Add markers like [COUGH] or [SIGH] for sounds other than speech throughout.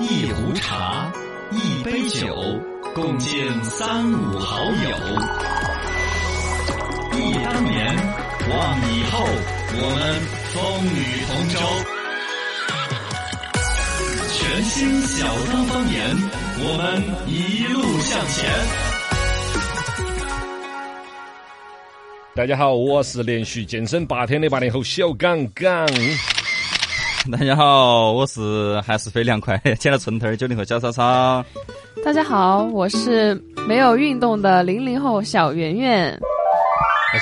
一壶茶，一杯酒，共敬三五好友。忆当年，望以后，我们风雨同舟。全新小刚方言，我们一路向前。大家好，我是连续健身八天的八零后小刚刚。[LAUGHS] 大家好，我是还是飞凉快，[LAUGHS] 剪了寸头儿九零后小超超。大家好，我是没有运动的零零后小圆圆。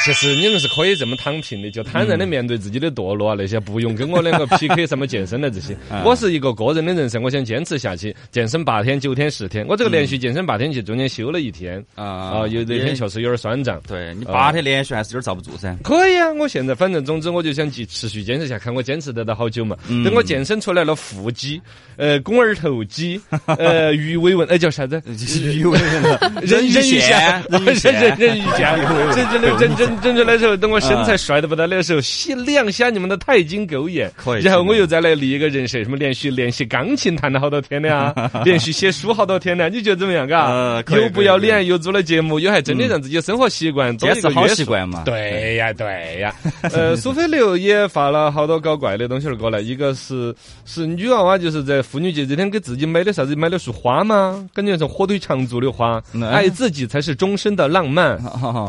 其实你们是可以这么躺平的，就坦然的面对自己的堕落啊，那些不用跟我两个 [LAUGHS] PK 什么健身的这些。我是一个个人的人生，我想坚持下去，健身八天、九天、十天。我这个连续健身八天去，中间休了一天啊啊，有那天确实有点酸胀。对你八天连续还是有点遭不住噻。可以啊，我现在反正总之我就想去持续坚持下，看我坚持得到好久嘛。等我健身出来了腹肌、呃肱二头肌、呃鱼尾纹，哎叫啥子？[LAUGHS] 鱼尾纹、[LAUGHS] 人鱼线、人鱼人线人鱼线，真真的真真 [LAUGHS] 真正的时候，等我身材帅得不得了的时候，吸量下你们的钛金狗眼，[LAUGHS] 可以然后我又再来立一个人设，什么连续练习钢琴弹了好多天的啊，[LAUGHS] 连续写书好多天的，你觉得怎么样？嘎呃，又不要脸，又做了节目，又还真的让自己生活习惯做坚持好一个好。习惯嘛。对呀，对呀，呃，苏菲流也发了好多搞怪的东西儿过来，一个是是女娃娃，就是在妇女节这天给自己买的啥子，买了束花吗？感觉是火腿肠做的花，嗯爱自己才是终身的浪漫。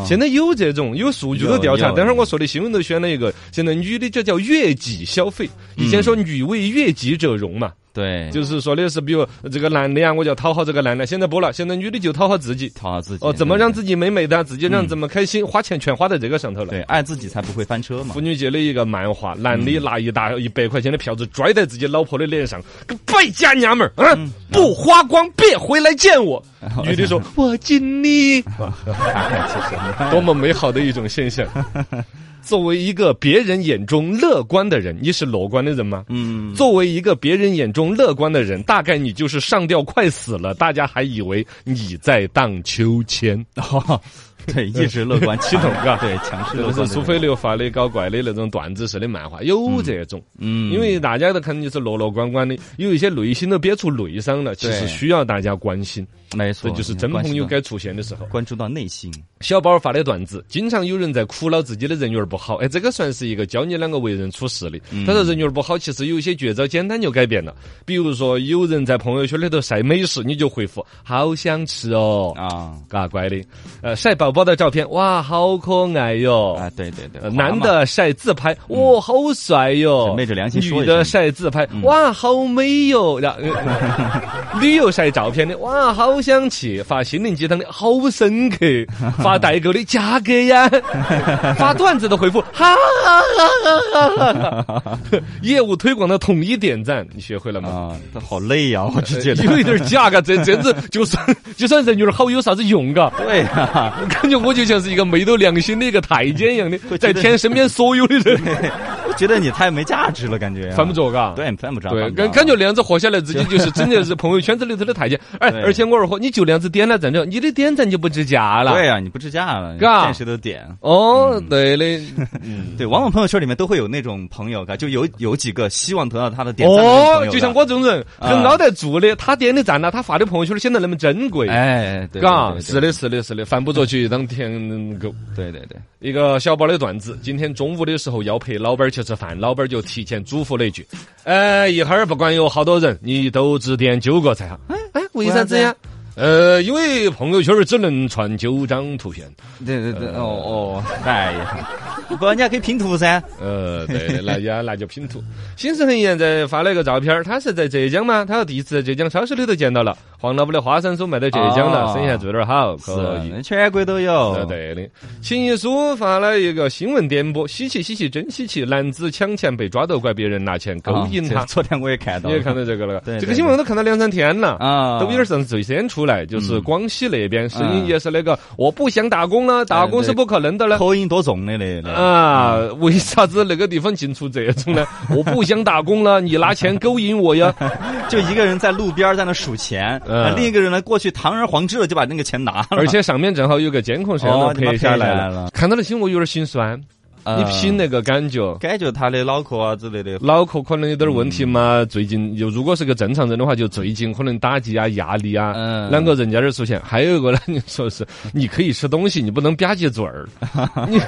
现在有这种有数据都调查，等会儿我说的新闻都选了一个，现在女的这叫悦己消费，以前说女为悦己者容嘛，对，就是说的是，比如这个男的呀，我就要讨好这个男的，现在不了，现在女的就讨好自己。讨好自己。哦，怎么让自己美美的，自己让怎么开心，花钱全花在这个上头了。对爱自己才不会翻车嘛妇？女节的一个漫画，男的拿一沓一百块钱的票子拽在自己老婆的脸上，个败家娘们儿啊！不花光别回来见我。[LAUGHS] 女的说：[LAUGHS] “我敬你。[LAUGHS] ”多么美好的一种现象。作为一个别人眼中乐观的人，你是乐观的人吗？嗯，作为一个别人眼中乐观的人，大概你就是上吊快死了，大家还以为你在荡秋千。哦，[LAUGHS] [LAUGHS] 对，一直乐观系统嘎 [LAUGHS] 对，强势这个乐观。是苏菲流发的搞怪的那种段子式的漫画，有这种。嗯，因为大家都看就是乐乐观观的，有一些内心都憋出内伤了，其实需要大家关心，没错，这就是真朋友该出现的时候。关注到内心。小宝儿发的段子，经常有人在苦恼自己的人缘儿不好，哎，这个算是一个教你啷个为人处事的。他说人缘儿不好，其实有一些绝招，简单就改变了。比如说，有人在朋友圈里头晒美食，你就回复“好想吃哦”，啊嘎乖的。呃，晒宝宝的照片，哇，好可爱哟。啊，对对对呃，男的晒自拍，哇，好帅哟！昧着良心说女的晒自拍，哇，好美哟！[LAUGHS] 然后呃旅游晒照片的，哇，好想去！发心灵鸡汤的，好深刻！[LAUGHS] 发代购的，价格呀！[LAUGHS] 发段子的回复，哈哈哈哈哈哈！业务推广的统一点赞，你学会了吗？好累呀，我只觉得。有一点假嘎，这这样子就算就算人缘好有啥子用嘎？对呀，感觉我就像是一个没得良心的一个太监一样的，[LAUGHS] 在舔身边所有的人，[LAUGHS] 我觉得你太没价值了，感觉犯不着嘎。对，犯不着。对，感感觉那样子活下来，自己就是真的是朋友圈子里头的太监。[LAUGHS] 哎，而且我二货，你就那样子点了赞之后，你的点赞就不值价了。对呀，你不值价了，嘎见谁都点。哦，对的。对，往往朋友圈里面都会有那种朋友，嘎，就有有几个希望得到他的点赞哦就像我这种人，很啊凹得住的，他点的赞了，他发的朋友圈显得那么珍贵。哎，对，嘎，是，的，是的，是的，犯不着去当舔狗。对对对，一个小宝的段子，今天中午的时候要陪老板儿去吃饭，老板儿就提前嘱咐了一句：“呃，一会儿不管有好多人，你都只点九个菜哈。”哎哎，为啥子呀？呃，因为朋友圈儿只能传九张图片。对对对，哦哦，哎呀，不，你还可以拼图噻。呃，对，那呀，[LAUGHS] 那就拼图。心事很严在发了一个照片儿，他是在浙江嘛，他说第一次在浙江超市里头见到了黄老板的花生酥卖到浙江了，哦生意还做得好，可以。全国都有呃，。对的。秦一书发了一个新闻点播，稀奇稀奇，真稀奇！男子抢钱被抓到，怪别人拿钱勾引他。啊昨天我也看到，你也看到这个了？这个新闻我都看到两三天了。啊，抖音上最先出来，就是广西那边声音嗯也是那个，我不想打工了，打工是不可能的了。口音多重的嘞。那啊，为啥子那个地方进出这种呢？[LAUGHS] 我不想打工了，你拿钱勾引我呀？[LAUGHS] 就一个人在路边在那数钱，嗯啊另一个人呢过去堂而皇之的就把那个钱拿了。而且上面正好有个监控摄像头拍下来了了，看到那新闻我有点心酸。你品那个感觉。感觉他的脑壳啊之类的，脑壳可能有点问题嘛，最近又如果是个正常人的话，就最近可能打击啊、压力啊，嗯两个人家这儿出现。还有一个呢，你说是 [LAUGHS] 你可以吃东西，你不能吧唧嘴儿。你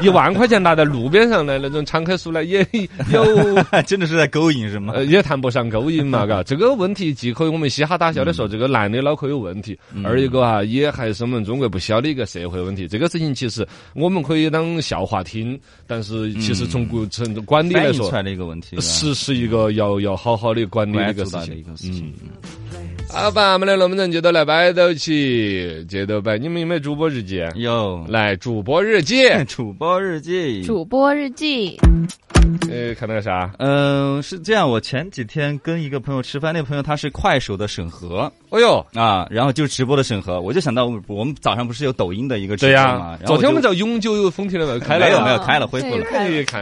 一万块钱拿在路边上的那种敞开书来，也 [LAUGHS] 有真的是在勾引是吗？呃也谈不上勾引嘛，[LAUGHS] 嘎。这个问题既可以我们嘻哈大笑的说这个男的脑壳有问题，二一个啊也还是我们中国不小的一个社会问题。这个事情其实我们可以当笑话听，但是其实从国从管理来说出。来的一个问题，是是一个要要好好的管理的一个事情。个事情。好吧，我们的龙门阵接着来摆到起，接着摆。你们有没有主播日记？有来，主播日记。[LAUGHS] 主播日记，主播日记，呃，看到个啥？嗯、是这样。我前几天跟一个朋友吃饭，那个朋友他是快手的审核哦哟，啊，然后就是直播的审核，我就想到我我们早上不是有抖音的一个直播嘛，然后昨天我们叫永久有风停了没？开了没有没有开了恢复了。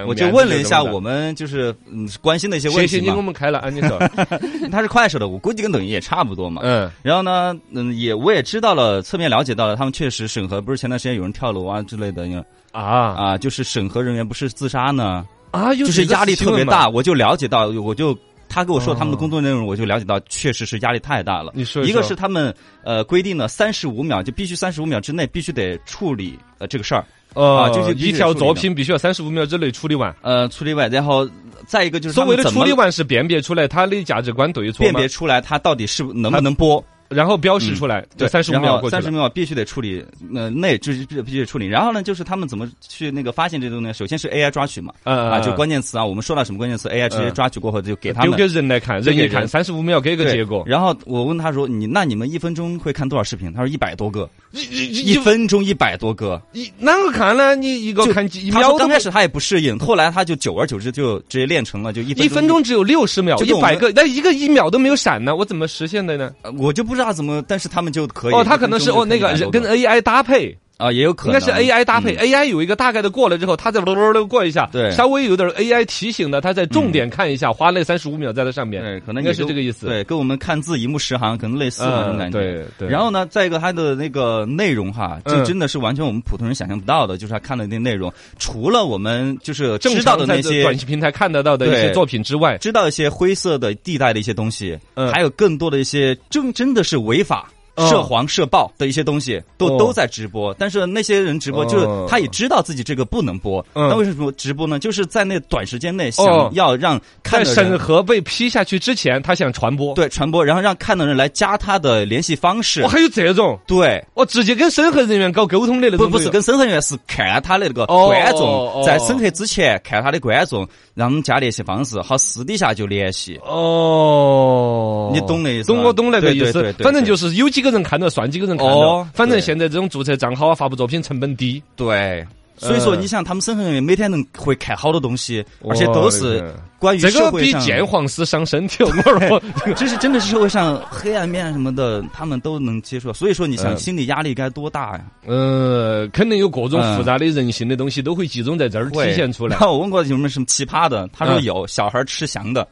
我就问了一下我们就是嗯关心的一些问谢谢你，我题嘛，们开了啊，你说，[LAUGHS] 他是快手的，我估计跟抖音也差不多嘛。嗯，然后呢，嗯，也我也知道了，侧面了解到了，他们确实审核，不是前段时间有人跳楼啊之类的，啊啊，就是审核人员不是自杀呢，啊，就是压力特别大，。我就了解到，我就他跟我说哦他们的工作内容，我就了解到，确实是压力太大了。你说一一个是他们呃规定了三十五秒，就必须三十五秒之内必须得处理呃这个事儿，呃，啊就是一条作品必须要三十五秒之内处理完。呃处理完，然后再一个就是所谓的处理完是辨别出来他的价值观对错辨别？出来他到底是能不能播。然后标识出来，对三十五秒过去三十。秒必须得处理，呃，内就是必须得处理。然后呢，就是他们怎么去那个发现这东西？首先是 AI 抓取嘛，嗯啊，就关键词啊，我们说到什么关键词，AI 直接抓取过后就给他们丢给人来看，人一看三十五秒给个结果。然后我问他说：“你那你们一分钟会看多少视频？”他说：“一百多个，一一一分钟一百多个。一啷个看呢？你一个看几”秒刚开始他也不适应，后来他就久而久之就直接练成了，就一一分钟只有六十秒，一百个，那一个一秒都没有闪呢，我怎么实现的呢？呃我就不知道怎么，但是他们就可以。哦，他可能是哦那个人跟 AI 搭配，啊也有可能，应该是 AI 搭配嗯，AI 有一个大概的过了之后，他再啰啰啰过一下，对稍微有点 AI 提醒的，他再重点看一下，花那三十五秒在它上面，对，可能应该也是这个意思。对，跟我们看字一目十行可能类似的，这种嗯，感觉。对对。然后呢，再一个它的那个内容哈，就真的是完全我们普通人想象不到的，就是他看的那内容，除了我们就是知道的那些平台看得到的一些作品之外，知道一些灰色的地带的一些东西，嗯还有更多的一些真真的是违法。哦涉黄涉暴的一些东西都、哦都在直播，但是那些人直播哦就是他也知道自己这个不能播，嗯那为什么直播呢？就是在那短时间内哦想要让看在审核被批下去之前，他想传播。对传播，然后让看的人来加他的联系方式我，。还有这种，对，我，直接跟审核人员搞沟通的那种。不不是跟审核人员是看他的那个哦观众，哦在审核之前看他的观众，让我们加联系方式，好私底下就联系。哦，你懂那意思懂我懂那个意思反正就是有几个人看到，算几个人看到哦。反正现在这种注册账号啊、发布作品成本低，对，所以说嗯你想，他们审核人员每天能会看好多东西，哦而且都是关于这个比鉴黄师伤身体。我说，这是真的是社会上黑暗面什么的，他们都能接受。所以说，你想嗯心理压力该多大呀？呃，肯定有各种复杂的人性的东西都会集中在这儿体现出来 [LAUGHS] 我问过有没有什么奇葩的，他说嗯有，小孩吃翔的。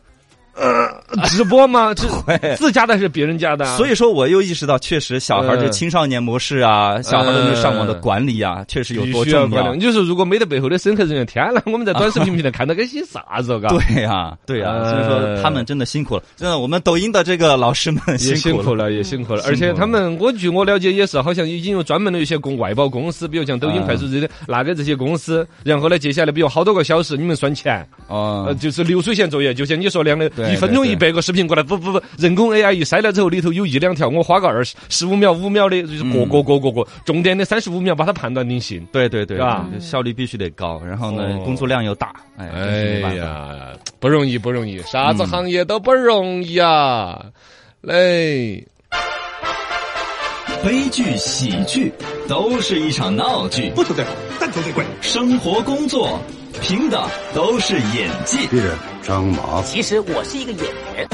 直播吗？[LAUGHS] 这自家的还是别人家的啊？所以说，我又意识到，确实小孩的青少年模式啊，小孩的那上网的管理啊，确实有多重要管理。。就是如果没得背后的审核人员，天呐，我们在短视频平台看到个些啥子哦？嘎，[LAUGHS] 对呀，对呀，呃所以说他们真的辛苦了。真的，我们抖音的这个老师们也辛苦了。也辛苦了。而且他们，我据我了解，也是好像已经有专门的一些公外包公司，比如像抖音、啊快手这些，拿给这些公司，然后呢，接下来比如好多个小时，你们算钱，呃，哦，就是流水线作业，就像你说那样的，对一分钟一百个视频过来，不不不，人工 AI 一筛了之后，里头有一两条，我花个二十十五秒、五秒的，就是嗯过过过过过，重点的三十五秒把它判断定性。对对对，是吧？效率必须得高，然后呢哦，工作量又大，哎，呀，不容易，不容易，啥嗯子行业都不容易啊！来，悲剧、喜剧都是一场闹剧，不求最好，但求最贵。生活、工作凭的都是演技。张麻子，其实我是一个演员。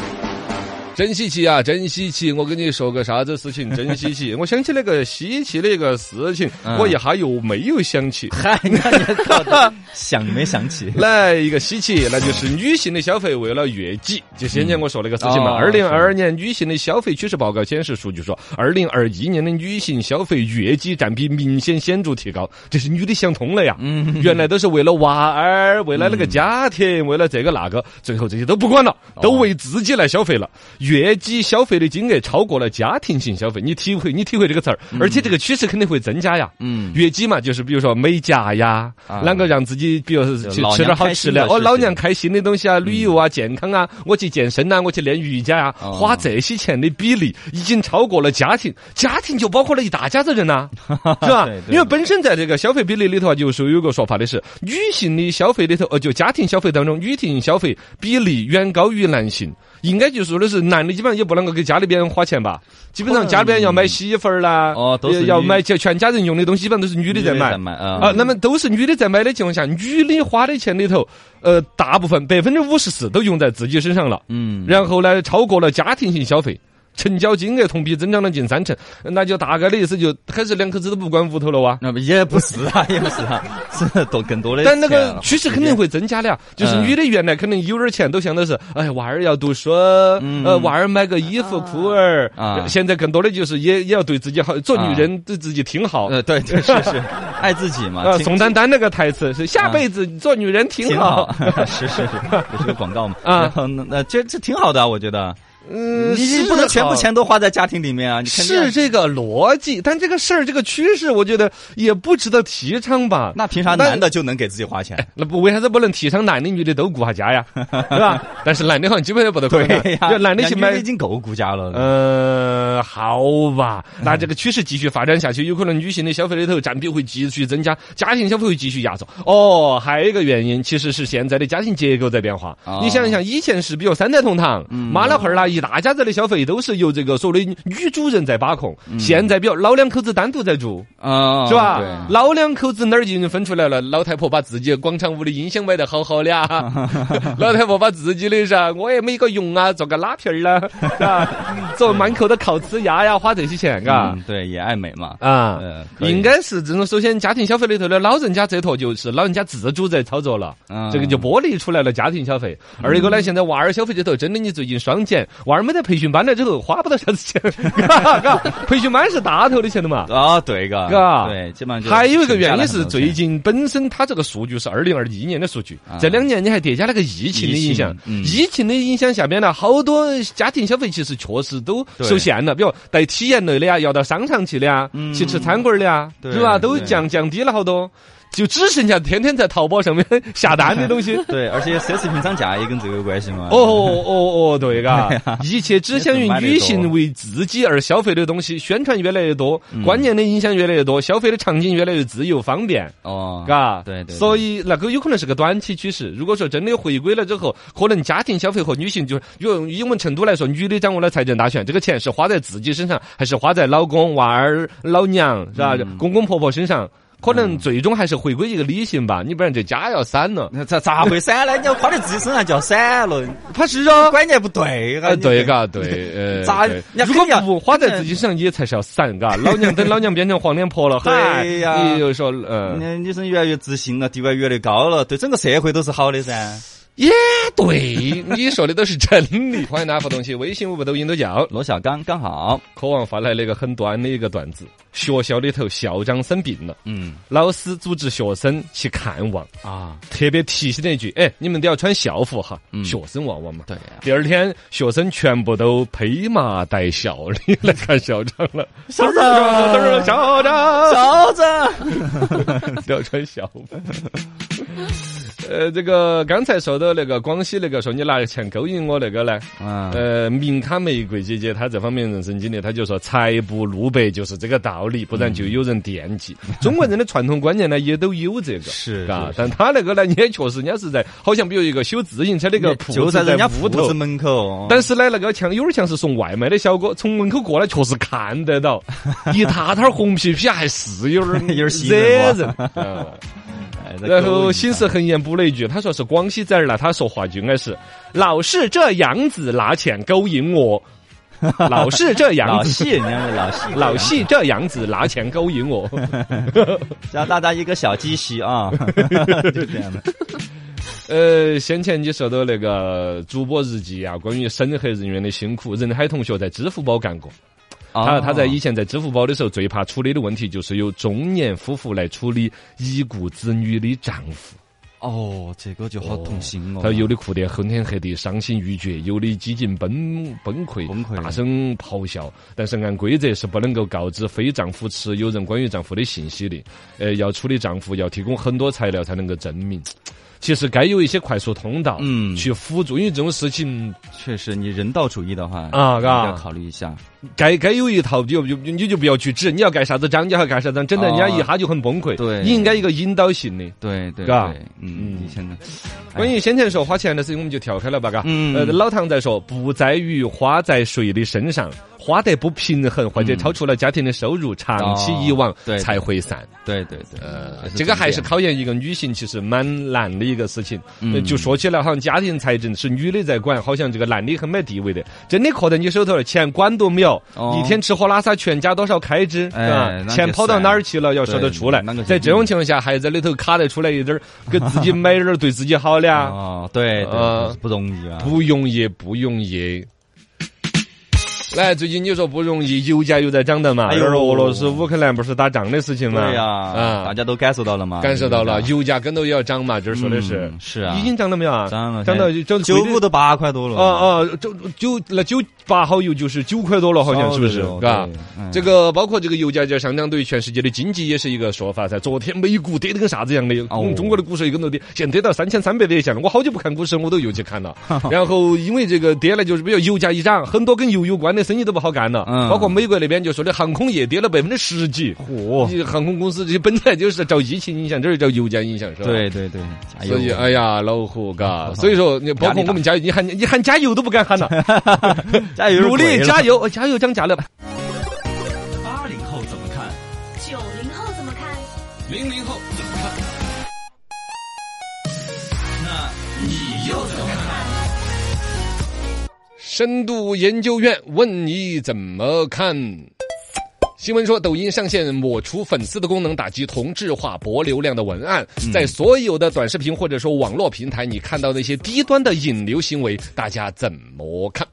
真稀奇啊，真稀奇！我跟你说个啥子事情，真稀奇。我想起那个稀奇的一个事情，嗯我一下又没有想起。嗨，想没想起？[LAUGHS] 来一个稀奇，那就是女性的消费为了月季，就先前我说那个事情嘛。哦二零二二年女性的消费趋势报告显示，数据说，二零二一年的女性消费月季占比明显显著提高，这是女的想通了呀。嗯，原来都是为了娃儿，为了那个家庭，为了这个那个，最后这些都不管了，哦都为自己来消费了。月季消费的金额超过了家庭性消费，你体会，你体会这个词儿，而且这个趋势肯定会增加呀。嗯。月季嘛，就是比如说美甲呀，啊。啷个让自己，比如说去吃点好吃的，哦，的事情老娘开心的东西啊，旅游啊，健康啊，我去健身呐，我去练瑜伽啊，哦花这些钱的比例已经超过了家庭，家庭就包括了一大家子人呐、[LAUGHS] 是吧？因为本身在这个消费比例里头啊，就是有个说法的是，女性的消费里头，呃，就家庭消费当中，女性消费比例远高于男性。应该就说的是，男的基本上也不能够给家里边花钱吧？基本上家里边要买洗衣粉儿啦，哦都是要买全全家人用的东西，基本上都是女的在买。啊，那么都是女的在买的情况下，女的花的钱里头，呃，大部分百分之五十四都用在自己身上了，嗯，然后呢，超过了家庭性消费。成交金额同比增长了近三成，那就大概的意思就开始两口子都不管屋头了哇。那不也不是啊，[LAUGHS] 也不是啊，是多更多的。但那个趋势肯定会增加的呀，就是嗯女的原来可能有点钱，都想的是，哎，娃儿要读书，呃，娃儿买个衣服裤儿啊现在更多的就是也也要对自己好，做女人对自己挺好。呃，对对是是，爱自己嘛。宋丹丹那个台词是下辈子做女人挺挺好好。，是是是，这是个广告嘛。啊那那这这挺好的啊，我觉得。嗯，你是不能全部钱都花在家庭里面啊，是这个逻辑，但这个事儿这个趋势，我觉得也不值得提倡吧。那凭啥男的就能给自己花钱？那不为啥子不能提倡男的女的都顾下家呀？[LAUGHS] 对吧？但是男的好像基本上不得可能，对呀，男的去买已。经够顾家了。呃，好吧，那这个趋势继续发展下去，有可能女性的消费里头占比会继续增加，家庭消费会继续压缩。哦，还有一个原因，其实是现在的家庭结构在变化。哦你想一想，以前是比如三代同堂，妈老汉儿啦，一大家子的消费都是由这个所谓的女主人在把控。现在比如老两口子单独在住，啊，是吧对？老两口子哪儿已经分出来了？老太婆把自己广场舞的音响买得好好的啊，[LAUGHS] 老太婆把自己的噻，我也没个用啊，做个拉皮儿啦，[LAUGHS] 啊，做满口的烤瓷牙呀，花这些钱，嘎嗯，。对，也爱美嘛。啊应该是这种。首先，家庭消费里头的老人家这坨就是老人家自主在操作了，嗯这个就剥离出来了家庭消费。二一个呢，现在娃儿消费这头真的你最近双减，娃儿没得培训班了之后，花不到啥子钱，嘎嘎。培训班是大头的钱的嘛。啊，对嘎，嘎对，基本上还有一个原因是，最近本身它这个数据是二零二一年的数据啊，这两年你还叠加了个疫情的影响疫情。的影响下边呢，好多家庭消费其实确实都受限了，比如带体验类的呀，要到商场去的呀，嗯去吃餐馆的呀，对是吧？都降降低了好多。就只剩下天天在淘宝上面下单的东西。[LAUGHS] 对，而且奢侈品涨价也跟这个有关系嘛。哦哦哦，对嘎，[LAUGHS] 一切只向于女性为自己而消费的东西，宣传越来越多，嗯观念的影响越来越多，消费的场景越来越自由方便。哦，嘎，对对，所以那个有可能是个短期趋势。如果说真的回归了之后，可能家庭消费和女性就用以我们成都来说，女的掌握了财政大权，这个钱是花在自己身上，还是花在老公、娃儿、老娘是吧？嗯公公婆婆身上？可能最终还是回归一个理性吧，你不然这家要散了。那咋咋会散呢？你要花在自己身上叫散了，他是啊，观念不对，啊，对，嘎，对，[LAUGHS] 呃，咋如果不花在自己身上，也才是要散，嘎。老娘等老娘变成黄脸婆了，[LAUGHS] 嗨，对呀你又说，呃，女生越来越自信了，地位越来越高了，对整个社会都是好的噻。也对，你说的都是真理。欢迎大家互动起，微信、微博、抖音都叫。罗小刚刚好，渴望发来了一个很短的一个段子：学校里头校长生病了，嗯。老师组织学生去看望，啊，特别提醒了一句：“哎，你们都要穿校服哈，嗯。学生娃娃嘛。”对呀，第二天，学生全部都披麻戴孝的 [LAUGHS] 来看校长了。校长校长校长，[LAUGHS] 都要穿校服。呃，这个刚才说到那个广西那个说你拿钱勾引我那个呢，嗯呃，明卡玫瑰姐姐她这方面人生经历，她就说财不露白就是这个道理，不然就有人惦记。[LAUGHS] 中国人的传统观念呢，也都有这个，是是，嘎但他那个呢，也确实人家是在，好像比如一个修自行车的一个铺子就在人家铺头。门口，但是呢，那个像有点像是送外卖的小哥，从门口过来确实看得到，[LAUGHS] 一塌塌红皮皮还是有点 [LAUGHS] 有点吸惹人然后心思横言补了一句，他说是广西崽儿，那他说话就应该是老是这样子拿钱勾引我，[LAUGHS] 老是这样子。老戏，人家的老戏，[LAUGHS] 老戏这样子拿钱勾引我，[LAUGHS] 教大家一个小积蓄啊，就这样的。呃，先前你说到那个主播日记啊，关于审核人员的辛苦，任海同学在支付宝干过。他他在以前在支付宝的时候，最怕处理的问题就是有中年夫妇来处理已故子女的丈夫。哦，这个就好痛心哦。他有的哭得昏天黑地、伤心欲绝，有的几近崩崩溃、崩溃大声咆哮。但是按规则是不能够告知非丈夫持有人关于丈夫的信息的。呃，要处理丈夫，要提供很多材料才能够证明。其实该有一些快速通道，嗯去辅助，因为这种事情确实，你人道主义的话啊嘎要考虑一下。该该有一套，就就你就不要去指，你要干啥子章，你要干啥子章，整得人家一下就很崩溃。对你应该一个引导性的。对对嘎对，嗯，以前的关于先前说花钱的事情，我们就跳开了吧，嘎。嗯呃，老唐在说，不在于花在谁的身上，花得不平衡或者超出了家庭的收入，长期以往才会散。对对对，呃，这个还是考验一个女性，其实蛮难的一个事情。嗯呃就说起来，好像家庭财政是女的在管，好像这个男的很没地位的。真的刻在你手头了，钱管都没有，哦一天吃喝拉撒全家多少开支，钱跑到哪儿去了，要说得出来在这种情况下，还在里头卡得出来一点儿，给自己买点儿对自己好的啊，[LAUGHS] 哦，对呃，不容易啊。不容易，不容易。[LAUGHS] 来，最近你说不容易，油价又在涨的嘛？哎呦而俄罗斯乌克兰不是打仗的事情嘛？对呀，啊大，家都感受到了嘛？感受到了，油油价跟着也要涨嘛，这儿说的是嗯，是啊已经涨了没有啊？涨了涨到就九五都八块多了。啊啊，九九那九八号油就是九块多了，好像是不是哦？嘎这个包括这个油价在上涨，对于全世界的经济也是一个说法噻。昨天美股跌得跟啥子一样的，哦我们中国的股市也跟头跌，现在跌到三千三百点以下了。我好久不看股市，我都又去看了。[LAUGHS] 然后因为这个跌了，就是比如油价一涨，很多跟油有关的生意都不好干了。嗯包括美国那边就说的航空业跌了百分之十几。航空公司这些本来就是遭疫情影响，这是遭油价影响，是吧？对对对，加油所以，哎呀，老虎，嘎，所以说，你包括我们加油，你喊你喊加油都不敢喊 [LAUGHS] 了，加油，努力加油，哦加油涨价了。八深度研究院问你怎么看？新闻说，抖音上线抹除粉丝的功能，打击同质化博流量的文案。在所有的短视频或者说网络平台，你看到那些低端的引流行为，大家怎么看？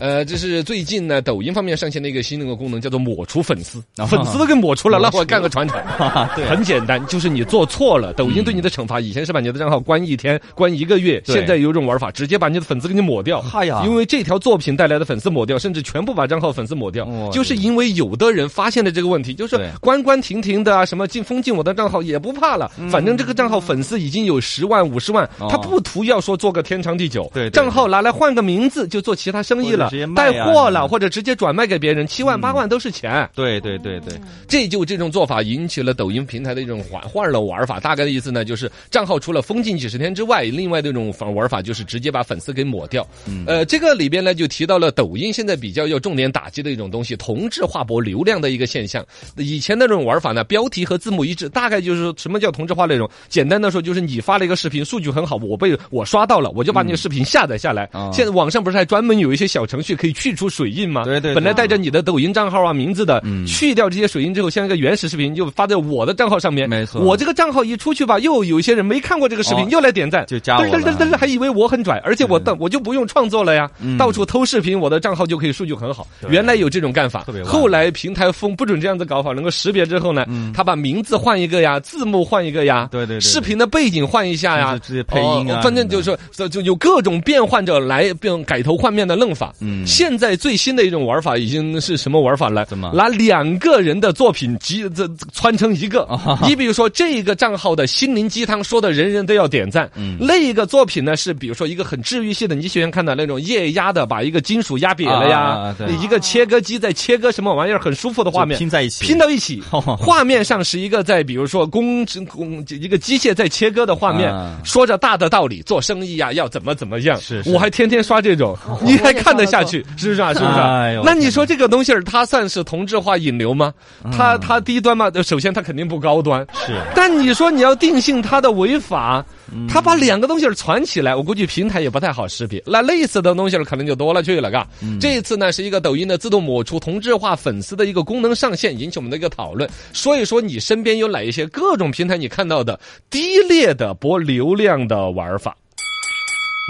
呃，这是最近呢，抖音方面上线的一个新的一个功能，叫做抹除粉丝，粉丝都给抹除了，那我干个传承。[LAUGHS] 对。很简单，就是你做错了，抖音对你的惩罚以前是把你的账号关一天、关一个月，现在有一种玩法，直接把你的粉丝给你抹掉。嗨呀。因为这条作品带来的粉丝抹掉，甚至全部把账号粉丝抹掉。哇，就是因为有的人发现了这个问题，就是关关停停的啊，什么禁封禁我的账号也不怕了，反正这个账号粉丝已经有十万、五十万，他不图要说做个天长地久，对对。账号拿来换个名字就做其他生意了或者直接，卖带货了，嗯或者直接转卖给别人，七万八万都是钱。对对对对，这就这种做法引起了抖音平台的一种换换了玩法。大概的意思呢，就是账号除了封禁几十天之外，另外的一种反玩法就是直接把粉丝给抹掉。呃，这个里边呢就提到了抖音现在比较要重点打击的一种东西，同质化博流量的一个现象。以前那种玩法呢，标题和字幕一致，大概就是说什么叫同质化内容？简单的说就是你发了一个视频，数据很好，我被我刷到了，我就把你的视频下载下来。哦现在网上不是还专门有一些小程序可以去除水印吗？对对对。本来带着你的抖音账号啊、名字的，嗯。去掉这些水印之后，像一个原始视频就发在我的账号上面。没错。我这个账号一出去吧，又有一些人没看过这个视频，哦。又来点赞，就加我了。噔噔噔噔，还以为我很拽，而且我到我就不用创作了呀，嗯。到处偷视频，我的账号就可以数据很好。原来有这种干法。后来平台封不准这样子搞法，能够识别之后呢，他把名字换一个呀，字幕换一个呀，嗯对对对。视频的背景换一下呀配音啊哦反正就是说就就有各种变换着来变改头换面的弄法。嗯。现在最新的一种玩法已经是什么玩法了？怎么？拿两个人的作品集这穿成一个？你比如说这个账号的心灵鸡汤说的人人都要点赞，嗯。那一个作品呢是比如说一个很治愈系的，你喜欢看的那种液压的，把一个金属压瘪了呀，一个切割机在切割什么玩意儿，很舒服的画面。拼在一起。拼到一起，[LAUGHS] 画面上是一个在比如说工工一个机械在切割的画面啊，说着大的道理，做生意呀要怎么怎么样。是是。我还天天刷这种，[LAUGHS] 你还看得得下去，是不是啊？是不是啊？哎那你说这个东西儿，它算是同质化引流吗？它它低端吗？呃首先它肯定不高端。是但你说你要定性它的违法，它把两个东西儿传起来，我估计平台也不太好识别。那类似的东西儿可能就多了去了，嘎。这一次呢是一个抖音的自动抹除同质化粉丝的一个功能上线，引起我们的一个讨论。说一说你身边有哪一些各种平台你看到的低劣的博流量的玩法。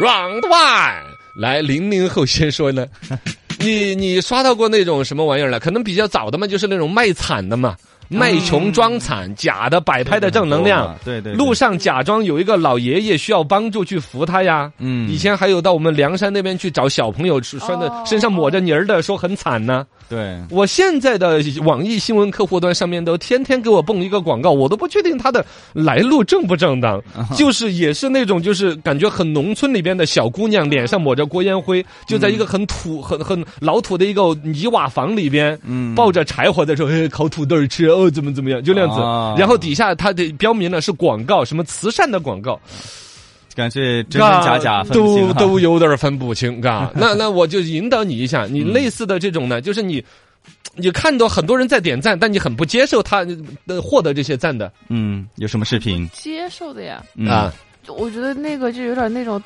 Round one，来，零零后先说呢。[LAUGHS] 你你刷到过那种什么玩意儿了？可能比较早的嘛，就是那种卖惨的嘛，卖穷装惨，假的摆拍的正能量。对对，路上假装有一个老爷爷需要帮助去扶他呀。嗯以前还有到我们梁山那边去找小朋友，穿的哦身上抹着泥儿的，说很惨呢。对。我现在的网易新闻客户端上面都天天给我蹦一个广告，我都不确定它的来路正不正当，就是也是那种就是感觉很农村里边的小姑娘，脸上抹着锅烟灰，就在一个很土、很很老土的一个泥瓦房里边，嗯。抱着柴火在说，哎，烤土豆吃哦，怎么怎么样，就那样子。啊。然后底下它的标明了是广告，什么慈善的广告，感觉真真假假分不清都 [LAUGHS] 都有点分不清，嘎。[LAUGHS] 那那我就引导你一下，你类似的这种呢，就是你。你看到很多人在点赞，但你很不接受他的获得这些赞的嗯，有什么视频接受的呀。嗯啊？我觉得那个就有点那种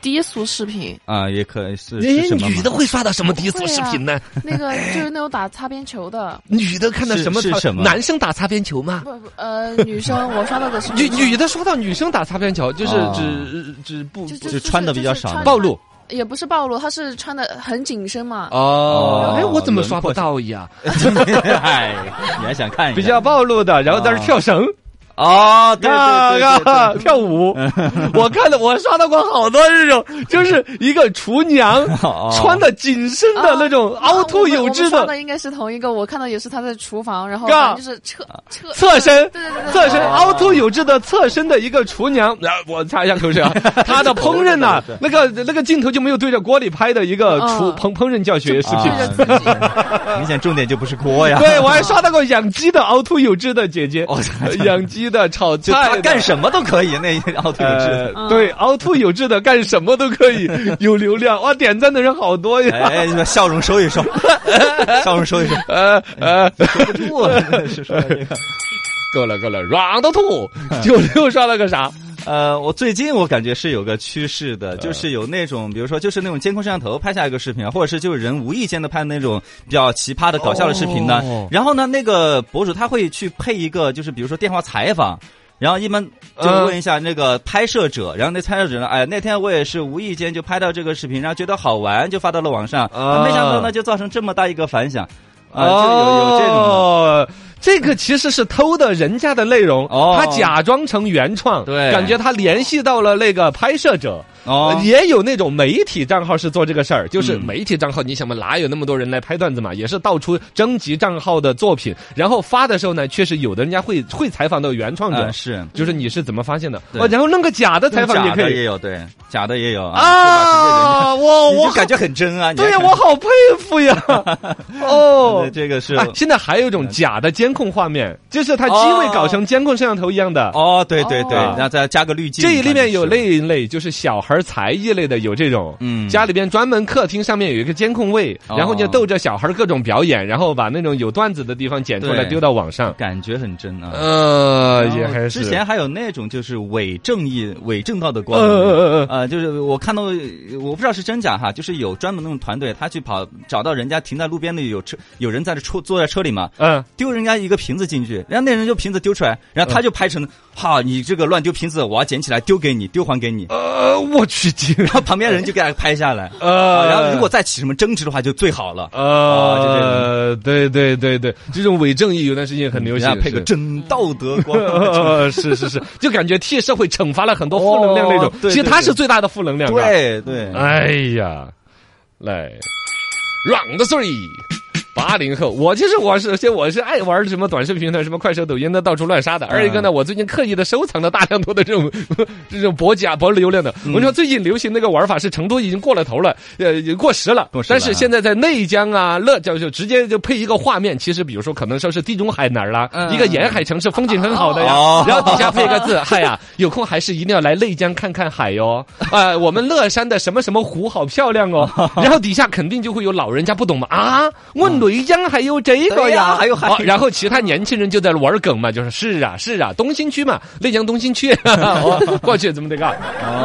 低俗视频，啊？也可以是哎是什么？女的会刷到什么低俗视频呢？那个就是那种打擦边球的，女的看到什么？是是什么男生打擦边球吗？不不呃，女生我刷到的是女女的刷到女生打擦边球，就是哦指指不就就穿的比较少就是暴露也不是暴露，她是穿的很紧身嘛。哦。哎，哦我怎么刷不到呀？[LAUGHS] 哎，你还想看一下？[LAUGHS] 比较暴露的，然后在那儿跳绳。哦，对啊对对对啊对，跳舞，[LAUGHS] 我看到我刷到过好多这种，就是一个厨娘 [LAUGHS] 哦。穿的紧身的那种啊凹凸有致的我们刷的应该是同一个，我看到也是她在厨房，然后就是侧侧侧身。对对对对，侧身哦。凹凸有致的侧身的一个厨娘，啊，我擦一下口水啊，[LAUGHS] 她的烹饪呐，那个那个镜头就没有对着锅里拍的一个厨嗯。烹烹饪教学视啊频。明显重点就不是锅呀。对，我还刷到过养鸡的凹凸有致的姐姐。哦，养鸡的炒就菜的他干什么都可以，那凹凸有致。呃，对，凹凸有致的干什么都可以，有流量 [LAUGHS] 哇！点赞的人好多呀。哎，你把笑容收一收，[LAUGHS] 笑容收一收，呃呃，收不住 [LAUGHS] 了！真的是说这个。够了够了，软的吐，九六刷了个啥？呃，我最近我感觉是有个趋势的，就是有那种，比如说就是那种监控摄像头拍下一个视频啊，或者是就是人无意间的拍那种比较奇葩的搞笑的视频呢。哦然后呢，那个博主他会去配一个，就是比如说电话采访。然后一般就问一下那个拍摄者，然后那拍摄者呢，哎，那天我也是无意间就拍到这个视频，然后觉得好玩，就发到了网上，啊没想到呢就造成这么大一个反响，啊、就有有这种。哦这个其实是偷的人家的内容，哦他假装成原创，对感觉他联系到了那个拍摄者。哦呃也有那种媒体账号是做这个事儿，就是嗯媒体账号，你想嘛，哪有那么多人来拍段子嘛？也是到处征集账号的作品，然后发的时候呢，确实有的人家会会采访到原创者嗯，是就是你是怎么发现的？对哦，然后弄个假的采访也可以也有，对，假的也有啊，啊！我我感觉很真啊，对呀，我好佩服呀！[LAUGHS] 哦，这个是哎，现在还有一种假的监控画面，就是它机位搞成监控摄像头一样的。哦，对对对，哦。然后再加个滤镜，这里面有那那一类，就是小孩才艺类的，有这种，嗯。家里边专门客厅上面有一个监控位，哦。然后就逗着小孩各种表演，然后把那种有段子的地方剪出来丢到网上。感觉很真啊。呃，也还是。之前还有那种就是伪正义、伪正道的光呃，就是我看到，我不知道是真假哈，就是有专门那种团队，他去跑找到人家停在路边的有车，有人在这车坐在车里嘛，嗯，丢人家一个瓶子进去，然后那人就瓶子丢出来，然后他就拍成，哈，你这个乱丢瓶子，我要捡起来丢给你，丢还给你，呃，[LAUGHS] 我去惊，然后旁边人就给他拍下来，[LAUGHS] 呃。啊然后如果再起什么争执的话，就最好了。呃，对对对对，这种伪正义有段时间很流行，配个是真道德光，[LAUGHS] 呃，是是是，就感觉替社会惩罚了很多负能量那种。哦，对其实对对。它是最大的负能量。啊，对对，哎呀，来，Round three，八零后，我其实我是先我是爱玩什么短视频的，什么快手、抖音的，到处乱杀的。二一个呢，我最近刻意的收藏了大量多的这种 [LAUGHS] 这种博假博流量的。我说最近流行那个玩法是成都已经过了头了，呃，过时了。但是现在在内江啊、乐就就直接就配一个画面，其实比如说可能说是地中海哪儿啦，嗯一个沿海城市，风景很好的呀，哦然后底下配一个字，嗨 [LAUGHS] 呀，有空还是一定要来内江看看海哟。啊，[LAUGHS] 我们乐山的什么什么湖好漂亮哦。然后底下肯定就会有老人家不懂嘛啊，我内江还有这个呀呀，还有还哦然后其他年轻人就在玩梗嘛，就是是啊是啊，东兴区嘛，内江东兴区，[LAUGHS] 哦过去怎么的个？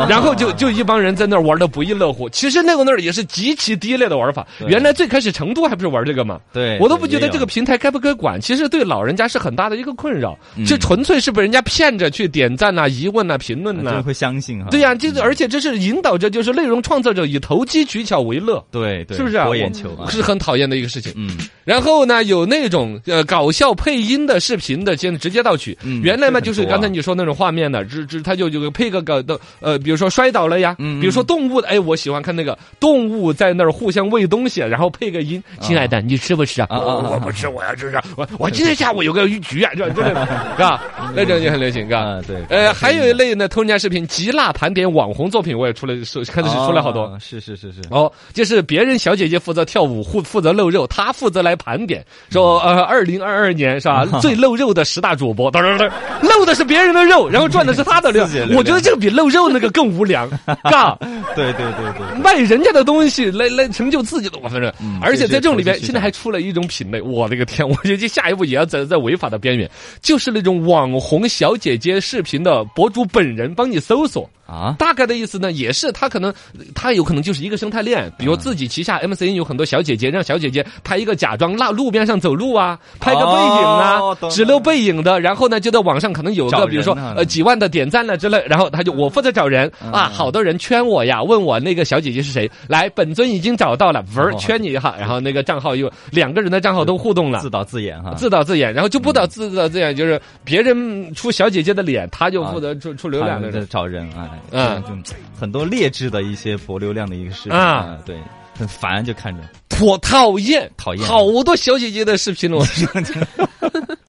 然后就就一帮人在那玩的不亦乐乎。其实那个那儿也是极其低劣的玩法。原来最开始成都还不是玩这个嘛？对我都不觉得这个平台该不该管，其实对老人家是很大的一个困扰，嗯这纯粹是被人家骗着去点赞呐、疑问呐、评论呐。真会相信啊。对呀、就是而且这是引导着就是内容创作者以投机取巧为乐。对对，是不是啊？博眼球啊？是很讨厌的一个事情。嗯，然后呢，有那种呃搞笑配音的视频的，现在直接盗取。嗯原来嘛，就是刚才你说那种画面的，只只他就就配个搞的呃，比如说摔倒了呀，嗯比如说动物的，哎，我喜欢看那个动物在那儿互相喂东西，然后配个音，亲爱的，你吃不吃啊？我不吃，我要吃啥？我我今天下午有个鱼局啊，这这类的，是吧？那种也很流行，是吧？[LAUGHS] 啊对。呃，还有一类呢，偷人家视频，极辣盘点网红作品，我也出来，是看的是出来好多。哦是是是是。哦，就是别人小姐姐负责跳舞，负负责露肉，她负责来盘点，说呃，二零二二年是吧？最露肉的十大主播，当然当，露的是别人的肉，[LAUGHS] 然后赚的是他的流自己的流量我觉得这个比露肉那个更无良，[LAUGHS] 嘎，对对对对。卖人家的东西来来成就自己的，我反正，嗯而且在这种里边，现在还出了一种品类，我的个天，[LAUGHS] 我觉得下一步也要在在违法的边缘，就是那种网红小姐姐视频的博主本人帮你搜索。啊，大概的意思呢，也是他可能他有可能就是一个生态链，比如自己旗下 MCN 有很多小姐姐，让小姐姐拍一个假装那路边上走路啊，拍个背影啊哦，只露背影的，然后呢就在网上可能有个比如说啊呃几万的点赞了之类，然后他就我负责找人。嗯啊，好多人圈我呀，问我那个小姐姐是谁，来本尊已经找到了，文儿哦圈你一下，然后那个账号又两个人的账号都互动了。自。导自演哈。自导自演，然后就不导自导自演，就是别人出小姐姐的脸，他就负责出出流量的。找人啊，嗯。很多劣质的一些博流量的一个视频啊。啊，对，很烦，就看着。[LAUGHS] 我讨厌，讨厌好多小姐姐的视频了，我说 [LAUGHS]